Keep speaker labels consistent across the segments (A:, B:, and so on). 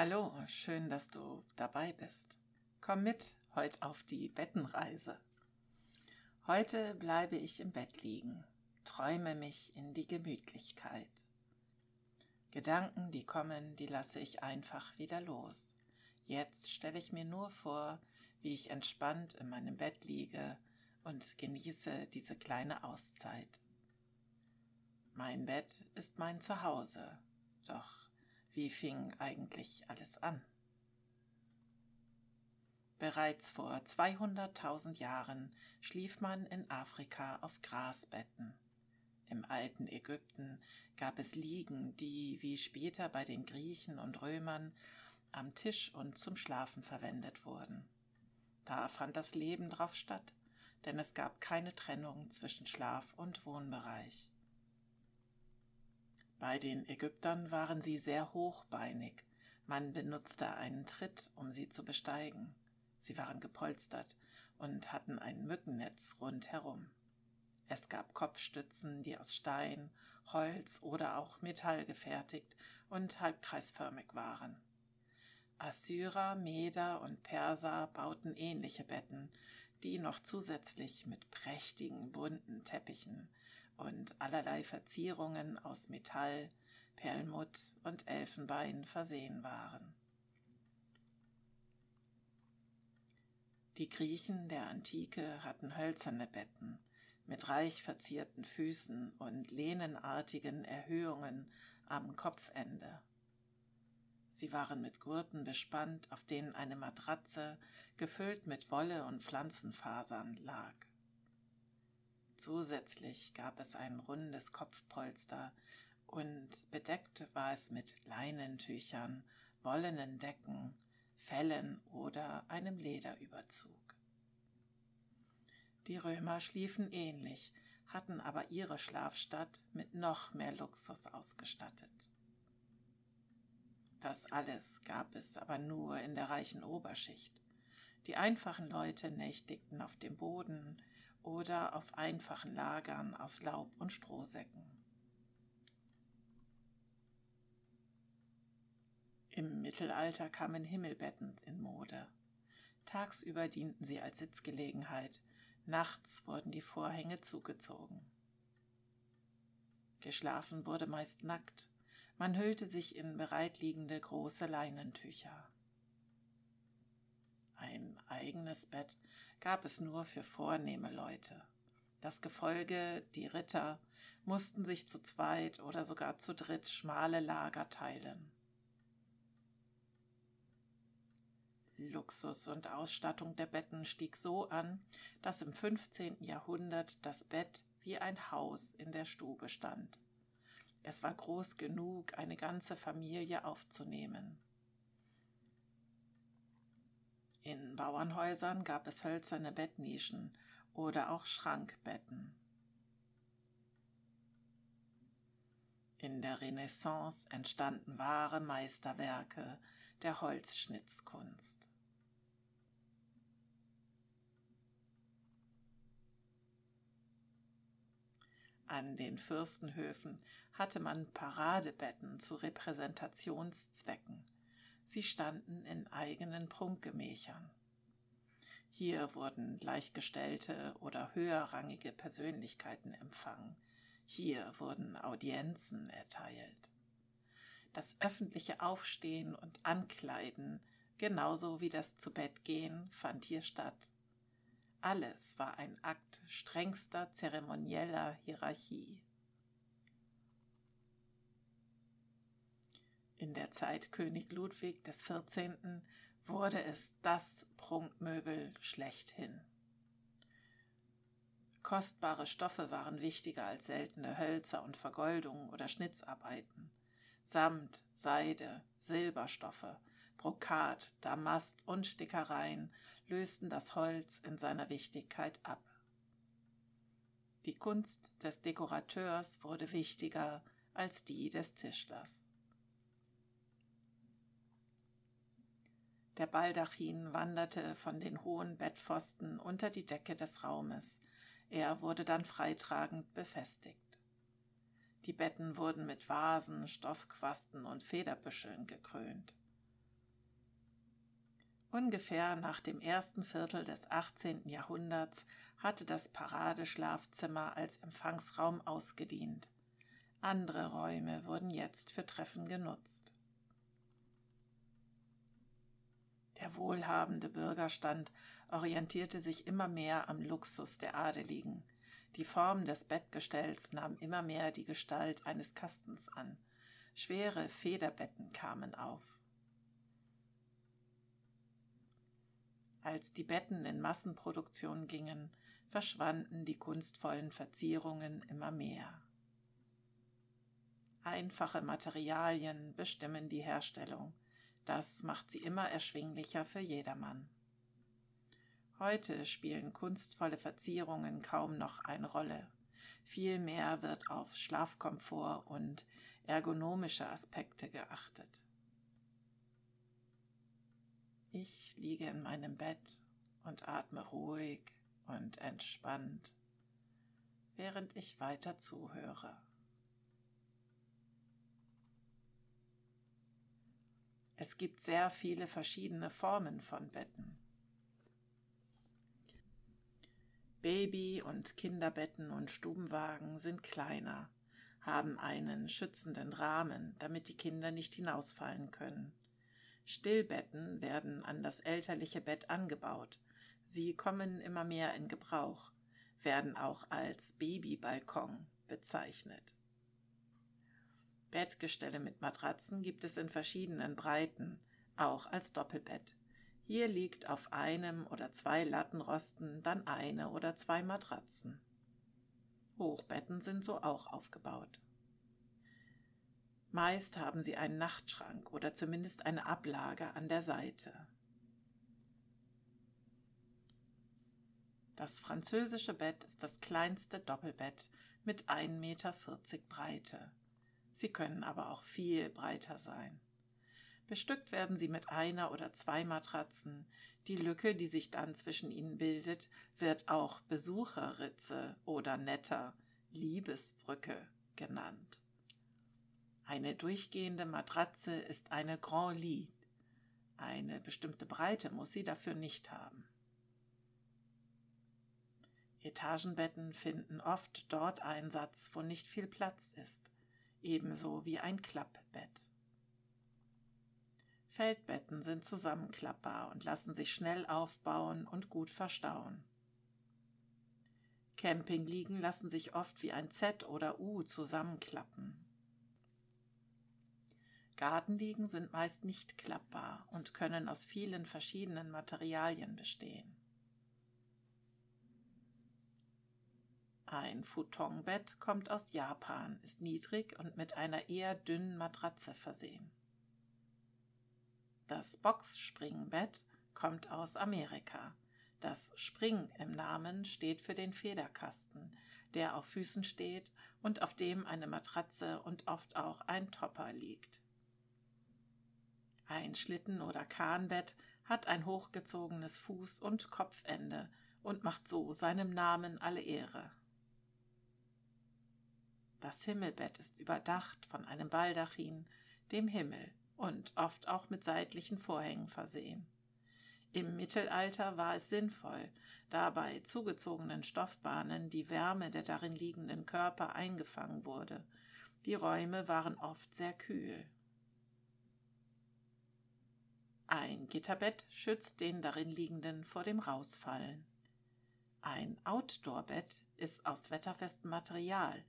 A: Hallo, schön, dass du dabei bist. Komm mit heute auf die Bettenreise. Heute bleibe ich im Bett liegen, träume mich in die Gemütlichkeit. Gedanken, die kommen, die lasse ich einfach wieder los. Jetzt stelle ich mir nur vor, wie ich entspannt in meinem Bett liege und genieße diese kleine Auszeit. Mein Bett ist mein Zuhause, doch wie fing eigentlich alles an? Bereits vor 200.000 Jahren schlief man in Afrika auf Grasbetten. Im alten Ägypten gab es Liegen, die, wie später bei den Griechen und Römern, am Tisch und zum Schlafen verwendet wurden. Da fand das Leben drauf statt, denn es gab keine Trennung zwischen Schlaf und Wohnbereich. Bei den Ägyptern waren sie sehr hochbeinig, man benutzte einen Tritt, um sie zu besteigen. Sie waren gepolstert und hatten ein Mückennetz rundherum. Es gab Kopfstützen, die aus Stein, Holz oder auch Metall gefertigt und halbkreisförmig waren. Assyrer, Meder und Perser bauten ähnliche Betten, die noch zusätzlich mit prächtigen bunten Teppichen und allerlei Verzierungen aus Metall, Perlmutt und Elfenbein versehen waren. Die Griechen der Antike hatten hölzerne Betten mit reich verzierten Füßen und lehnenartigen Erhöhungen am Kopfende. Sie waren mit Gurten bespannt, auf denen eine Matratze, gefüllt mit Wolle und Pflanzenfasern, lag. Zusätzlich gab es ein rundes Kopfpolster und bedeckt war es mit Leinentüchern, wollenen Decken, Fellen oder einem Lederüberzug. Die Römer schliefen ähnlich, hatten aber ihre Schlafstadt mit noch mehr Luxus ausgestattet. Das alles gab es aber nur in der reichen Oberschicht. Die einfachen Leute nächtigten auf dem Boden oder auf einfachen Lagern aus Laub und Strohsäcken. Im Mittelalter kamen Himmelbetten in Mode. Tagsüber dienten sie als Sitzgelegenheit, nachts wurden die Vorhänge zugezogen. Geschlafen wurde meist nackt, man hüllte sich in bereitliegende große Leinentücher. Ein eigenes Bett gab es nur für vornehme Leute. Das Gefolge, die Ritter, mussten sich zu zweit oder sogar zu dritt schmale Lager teilen. Luxus und Ausstattung der Betten stieg so an, dass im 15. Jahrhundert das Bett wie ein Haus in der Stube stand. Es war groß genug, eine ganze Familie aufzunehmen. In Bauernhäusern gab es hölzerne Bettnischen oder auch Schrankbetten. In der Renaissance entstanden wahre Meisterwerke der Holzschnitzkunst. An den Fürstenhöfen hatte man Paradebetten zu Repräsentationszwecken. Sie standen in eigenen Prunkgemächern. Hier wurden gleichgestellte oder höherrangige Persönlichkeiten empfangen. Hier wurden Audienzen erteilt. Das öffentliche Aufstehen und Ankleiden, genauso wie das Zubettgehen, fand hier statt. Alles war ein Akt strengster zeremonieller Hierarchie. In der Zeit König Ludwig des 14. wurde es das Prunkmöbel schlechthin. Kostbare Stoffe waren wichtiger als seltene Hölzer und Vergoldungen oder Schnitzarbeiten. Samt, Seide, Silberstoffe, Brokat, Damast und Stickereien lösten das Holz in seiner Wichtigkeit ab. Die Kunst des Dekorateurs wurde wichtiger als die des Tischlers. Der Baldachin wanderte von den hohen Bettpfosten unter die Decke des Raumes. Er wurde dann freitragend befestigt. Die Betten wurden mit Vasen, Stoffquasten und Federbüscheln gekrönt. Ungefähr nach dem ersten Viertel des 18. Jahrhunderts hatte das Paradeschlafzimmer als Empfangsraum ausgedient. Andere Räume wurden jetzt für Treffen genutzt. Der wohlhabende Bürgerstand orientierte sich immer mehr am Luxus der Adeligen. Die Form des Bettgestells nahm immer mehr die Gestalt eines Kastens an. Schwere Federbetten kamen auf. Als die Betten in Massenproduktion gingen, verschwanden die kunstvollen Verzierungen immer mehr. Einfache Materialien bestimmen die Herstellung. Das macht sie immer erschwinglicher für jedermann. Heute spielen kunstvolle Verzierungen kaum noch eine Rolle. Vielmehr wird auf Schlafkomfort und ergonomische Aspekte geachtet. Ich liege in meinem Bett und atme ruhig und entspannt, während ich weiter zuhöre. Es gibt sehr viele verschiedene Formen von Betten. Baby- und Kinderbetten und Stubenwagen sind kleiner, haben einen schützenden Rahmen, damit die Kinder nicht hinausfallen können. Stillbetten werden an das elterliche Bett angebaut. Sie kommen immer mehr in Gebrauch, werden auch als Babybalkon bezeichnet. Bettgestelle mit Matratzen gibt es in verschiedenen Breiten, auch als Doppelbett. Hier liegt auf einem oder zwei Lattenrosten dann eine oder zwei Matratzen. Hochbetten sind so auch aufgebaut. Meist haben sie einen Nachtschrank oder zumindest eine Ablage an der Seite. Das französische Bett ist das kleinste Doppelbett mit 1,40 Meter Breite. Sie können aber auch viel breiter sein. Bestückt werden sie mit einer oder zwei Matratzen. Die Lücke, die sich dann zwischen ihnen bildet, wird auch Besucherritze oder netter Liebesbrücke genannt. Eine durchgehende Matratze ist eine Grand Lit. Eine bestimmte Breite muss sie dafür nicht haben. Etagenbetten finden oft dort Einsatz, wo nicht viel Platz ist ebenso wie ein Klappbett. Feldbetten sind zusammenklappbar und lassen sich schnell aufbauen und gut verstauen. Campingliegen lassen sich oft wie ein Z oder U zusammenklappen. Gartenliegen sind meist nicht klappbar und können aus vielen verschiedenen Materialien bestehen. Ein Futonbett kommt aus Japan, ist niedrig und mit einer eher dünnen Matratze versehen. Das Boxspringbett kommt aus Amerika. Das Spring im Namen steht für den Federkasten, der auf Füßen steht und auf dem eine Matratze und oft auch ein Topper liegt. Ein Schlitten- oder Kahnbett hat ein hochgezogenes Fuß- und Kopfende und macht so seinem Namen alle Ehre. Das Himmelbett ist überdacht von einem Baldachin, dem Himmel, und oft auch mit seitlichen Vorhängen versehen. Im Mittelalter war es sinnvoll, da bei zugezogenen Stoffbahnen die Wärme der darin liegenden Körper eingefangen wurde. Die Räume waren oft sehr kühl. Ein Gitterbett schützt den darin liegenden vor dem Rausfallen. Ein Outdoorbett ist aus wetterfestem Material,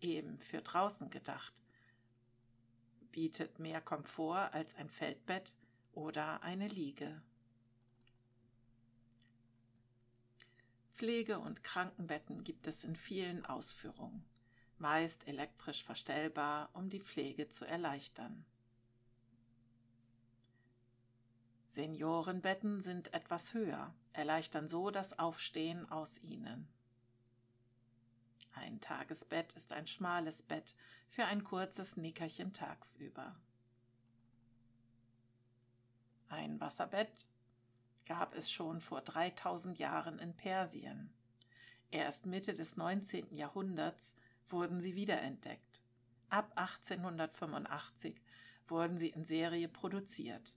A: eben für draußen gedacht, bietet mehr Komfort als ein Feldbett oder eine Liege. Pflege- und Krankenbetten gibt es in vielen Ausführungen, meist elektrisch verstellbar, um die Pflege zu erleichtern. Seniorenbetten sind etwas höher, erleichtern so das Aufstehen aus ihnen. Ein Tagesbett ist ein schmales Bett für ein kurzes Nickerchen tagsüber. Ein Wasserbett gab es schon vor 3000 Jahren in Persien. Erst Mitte des 19. Jahrhunderts wurden sie wiederentdeckt. Ab 1885 wurden sie in Serie produziert.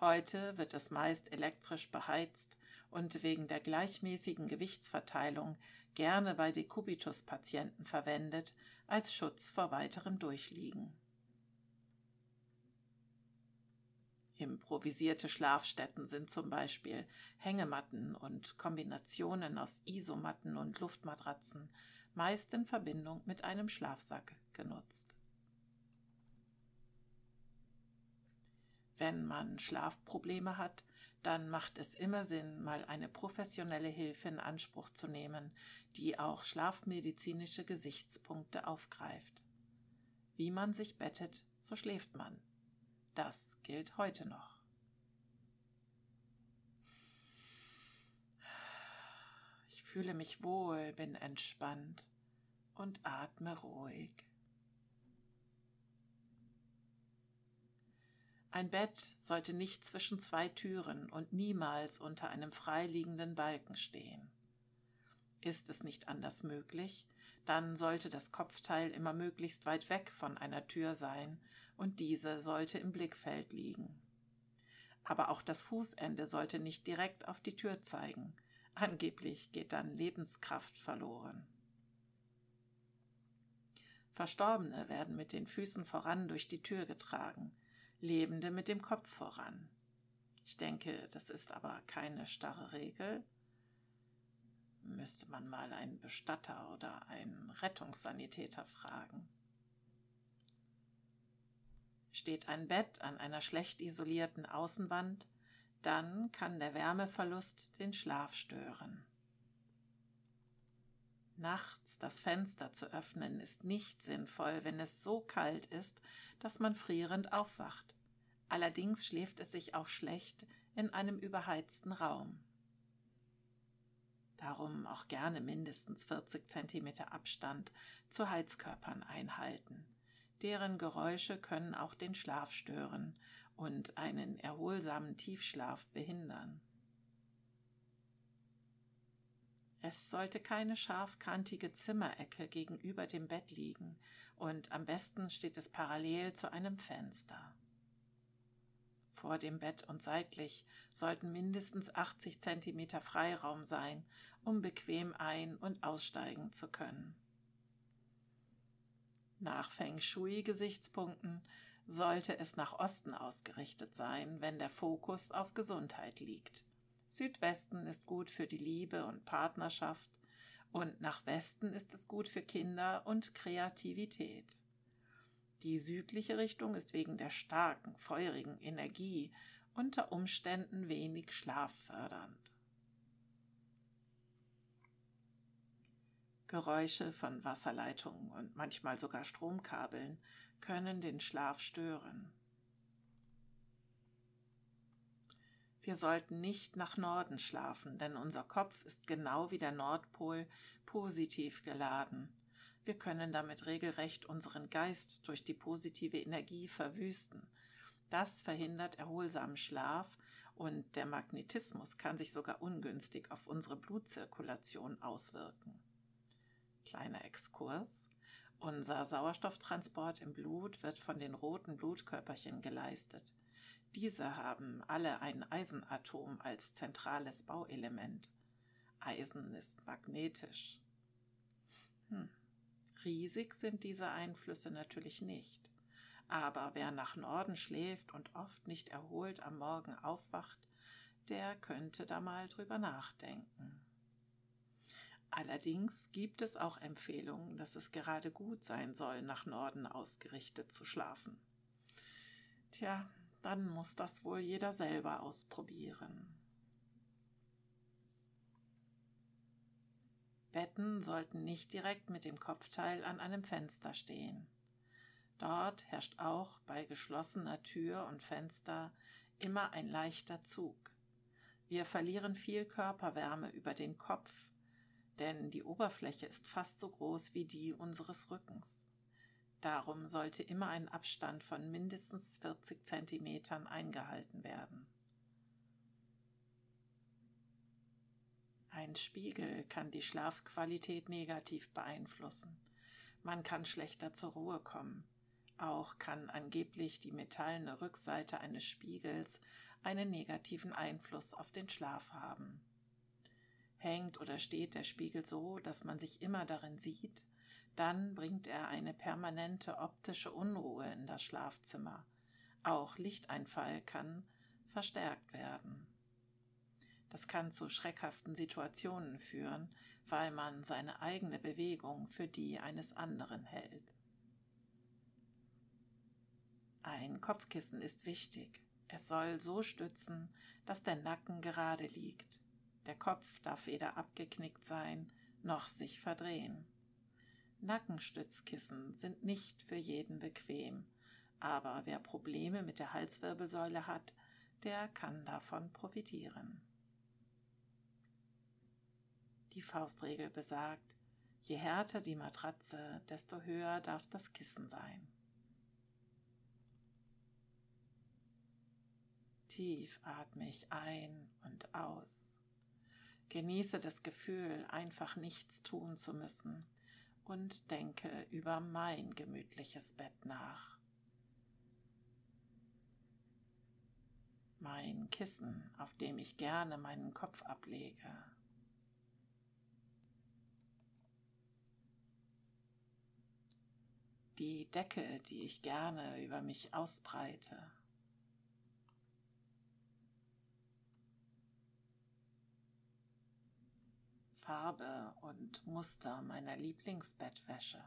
A: Heute wird es meist elektrisch beheizt und wegen der gleichmäßigen Gewichtsverteilung gerne bei Dekubitus-Patienten verwendet als Schutz vor weiterem Durchliegen. Improvisierte Schlafstätten sind zum Beispiel Hängematten und Kombinationen aus Isomatten und Luftmatratzen, meist in Verbindung mit einem Schlafsack genutzt. Wenn man Schlafprobleme hat, dann macht es immer Sinn, mal eine professionelle Hilfe in Anspruch zu nehmen, die auch schlafmedizinische Gesichtspunkte aufgreift. Wie man sich bettet, so schläft man. Das gilt heute noch. Ich fühle mich wohl, bin entspannt und atme ruhig. Ein Bett sollte nicht zwischen zwei Türen und niemals unter einem freiliegenden Balken stehen. Ist es nicht anders möglich, dann sollte das Kopfteil immer möglichst weit weg von einer Tür sein und diese sollte im Blickfeld liegen. Aber auch das Fußende sollte nicht direkt auf die Tür zeigen, angeblich geht dann Lebenskraft verloren. Verstorbene werden mit den Füßen voran durch die Tür getragen, Lebende mit dem Kopf voran. Ich denke, das ist aber keine starre Regel. Müsste man mal einen Bestatter oder einen Rettungssanitäter fragen. Steht ein Bett an einer schlecht isolierten Außenwand, dann kann der Wärmeverlust den Schlaf stören. Nachts das Fenster zu öffnen ist nicht sinnvoll, wenn es so kalt ist, dass man frierend aufwacht. Allerdings schläft es sich auch schlecht in einem überheizten Raum. Darum auch gerne mindestens 40 cm Abstand zu Heizkörpern einhalten. Deren Geräusche können auch den Schlaf stören und einen erholsamen Tiefschlaf behindern. Es sollte keine scharfkantige Zimmerecke gegenüber dem Bett liegen, und am besten steht es parallel zu einem Fenster. Vor dem Bett und seitlich sollten mindestens 80 Zentimeter Freiraum sein, um bequem ein- und aussteigen zu können. Nach Feng Shui-Gesichtspunkten sollte es nach Osten ausgerichtet sein, wenn der Fokus auf Gesundheit liegt. Südwesten ist gut für die Liebe und Partnerschaft und nach Westen ist es gut für Kinder und Kreativität. Die südliche Richtung ist wegen der starken, feurigen Energie unter Umständen wenig schlaffördernd. Geräusche von Wasserleitungen und manchmal sogar Stromkabeln können den Schlaf stören. Wir sollten nicht nach Norden schlafen, denn unser Kopf ist genau wie der Nordpol positiv geladen. Wir können damit regelrecht unseren Geist durch die positive Energie verwüsten. Das verhindert erholsamen Schlaf und der Magnetismus kann sich sogar ungünstig auf unsere Blutzirkulation auswirken. Kleiner Exkurs. Unser Sauerstofftransport im Blut wird von den roten Blutkörperchen geleistet. Diese haben alle ein Eisenatom als zentrales Bauelement. Eisen ist magnetisch. Hm. Riesig sind diese Einflüsse natürlich nicht. Aber wer nach Norden schläft und oft nicht erholt am Morgen aufwacht, der könnte da mal drüber nachdenken. Allerdings gibt es auch Empfehlungen, dass es gerade gut sein soll, nach Norden ausgerichtet zu schlafen. Tja, dann muss das wohl jeder selber ausprobieren. Betten sollten nicht direkt mit dem Kopfteil an einem Fenster stehen. Dort herrscht auch bei geschlossener Tür und Fenster immer ein leichter Zug. Wir verlieren viel Körperwärme über den Kopf, denn die Oberfläche ist fast so groß wie die unseres Rückens. Darum sollte immer ein Abstand von mindestens 40 Zentimetern eingehalten werden. Ein Spiegel kann die Schlafqualität negativ beeinflussen. Man kann schlechter zur Ruhe kommen. Auch kann angeblich die metallene Rückseite eines Spiegels einen negativen Einfluss auf den Schlaf haben. Hängt oder steht der Spiegel so, dass man sich immer darin sieht, dann bringt er eine permanente optische Unruhe in das Schlafzimmer. Auch Lichteinfall kann verstärkt werden. Das kann zu schreckhaften Situationen führen, weil man seine eigene Bewegung für die eines anderen hält. Ein Kopfkissen ist wichtig. Es soll so stützen, dass der Nacken gerade liegt. Der Kopf darf weder abgeknickt sein noch sich verdrehen. Nackenstützkissen sind nicht für jeden bequem, aber wer Probleme mit der Halswirbelsäule hat, der kann davon profitieren. Die Faustregel besagt, je härter die Matratze, desto höher darf das Kissen sein. Tief atme ich ein und aus. Genieße das Gefühl, einfach nichts tun zu müssen und denke über mein gemütliches Bett nach. Mein Kissen, auf dem ich gerne meinen Kopf ablege. Die Decke, die ich gerne über mich ausbreite. Farbe und Muster meiner Lieblingsbettwäsche.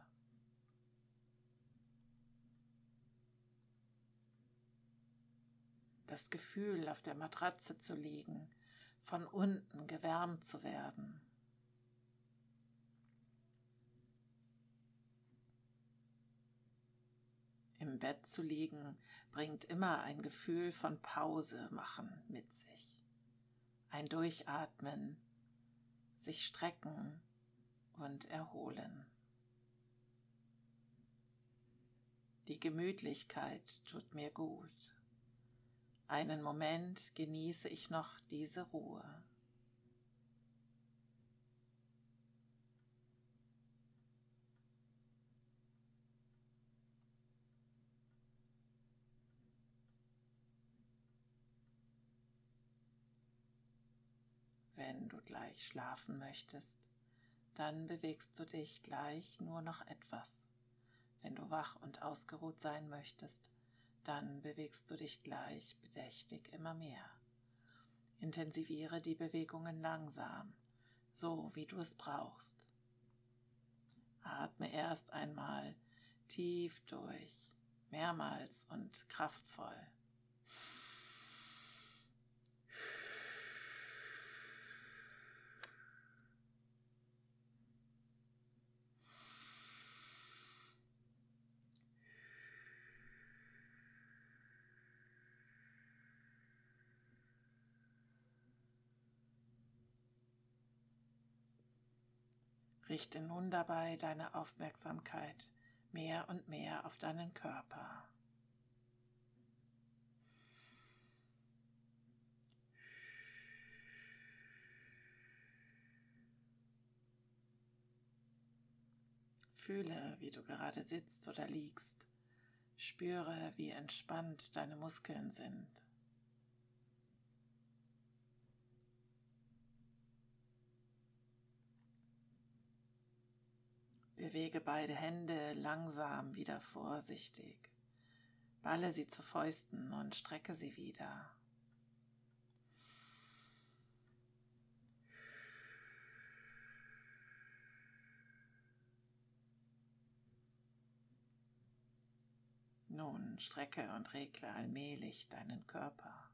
A: Das Gefühl, auf der Matratze zu liegen, von unten gewärmt zu werden. Im Bett zu liegen bringt immer ein Gefühl von Pause machen mit sich. Ein Durchatmen, sich strecken und erholen. Die Gemütlichkeit tut mir gut. Einen Moment genieße ich noch diese Ruhe. Gleich schlafen möchtest, dann bewegst du dich gleich nur noch etwas. Wenn du wach und ausgeruht sein möchtest, dann bewegst du dich gleich bedächtig immer mehr. Intensiviere die Bewegungen langsam, so wie du es brauchst. Atme erst einmal tief durch, mehrmals und kraftvoll. Richte nun dabei deine Aufmerksamkeit mehr und mehr auf deinen Körper. Fühle, wie du gerade sitzt oder liegst. Spüre, wie entspannt deine Muskeln sind. Bewege beide Hände langsam wieder vorsichtig. Balle sie zu Fäusten und strecke sie wieder. Nun strecke und regle allmählich deinen Körper.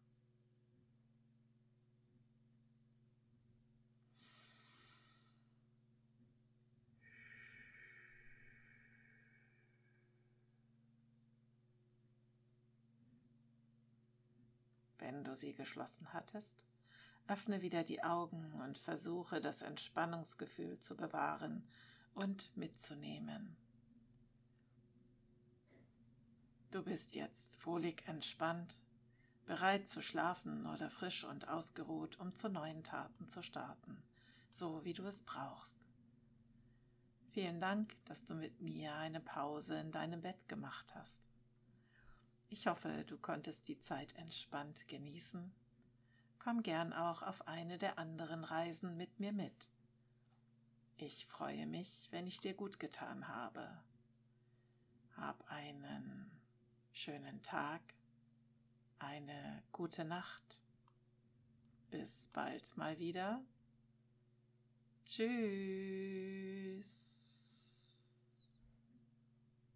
A: wenn du sie geschlossen hattest, öffne wieder die Augen und versuche das Entspannungsgefühl zu bewahren und mitzunehmen. Du bist jetzt wohlig entspannt, bereit zu schlafen oder frisch und ausgeruht, um zu neuen Taten zu starten, so wie du es brauchst. Vielen Dank, dass du mit mir eine Pause in deinem Bett gemacht hast. Ich hoffe, du konntest die Zeit entspannt genießen. Komm gern auch auf eine der anderen Reisen mit mir mit. Ich freue mich, wenn ich dir gut getan habe. Hab einen schönen Tag, eine gute Nacht. Bis bald mal wieder. Tschüss.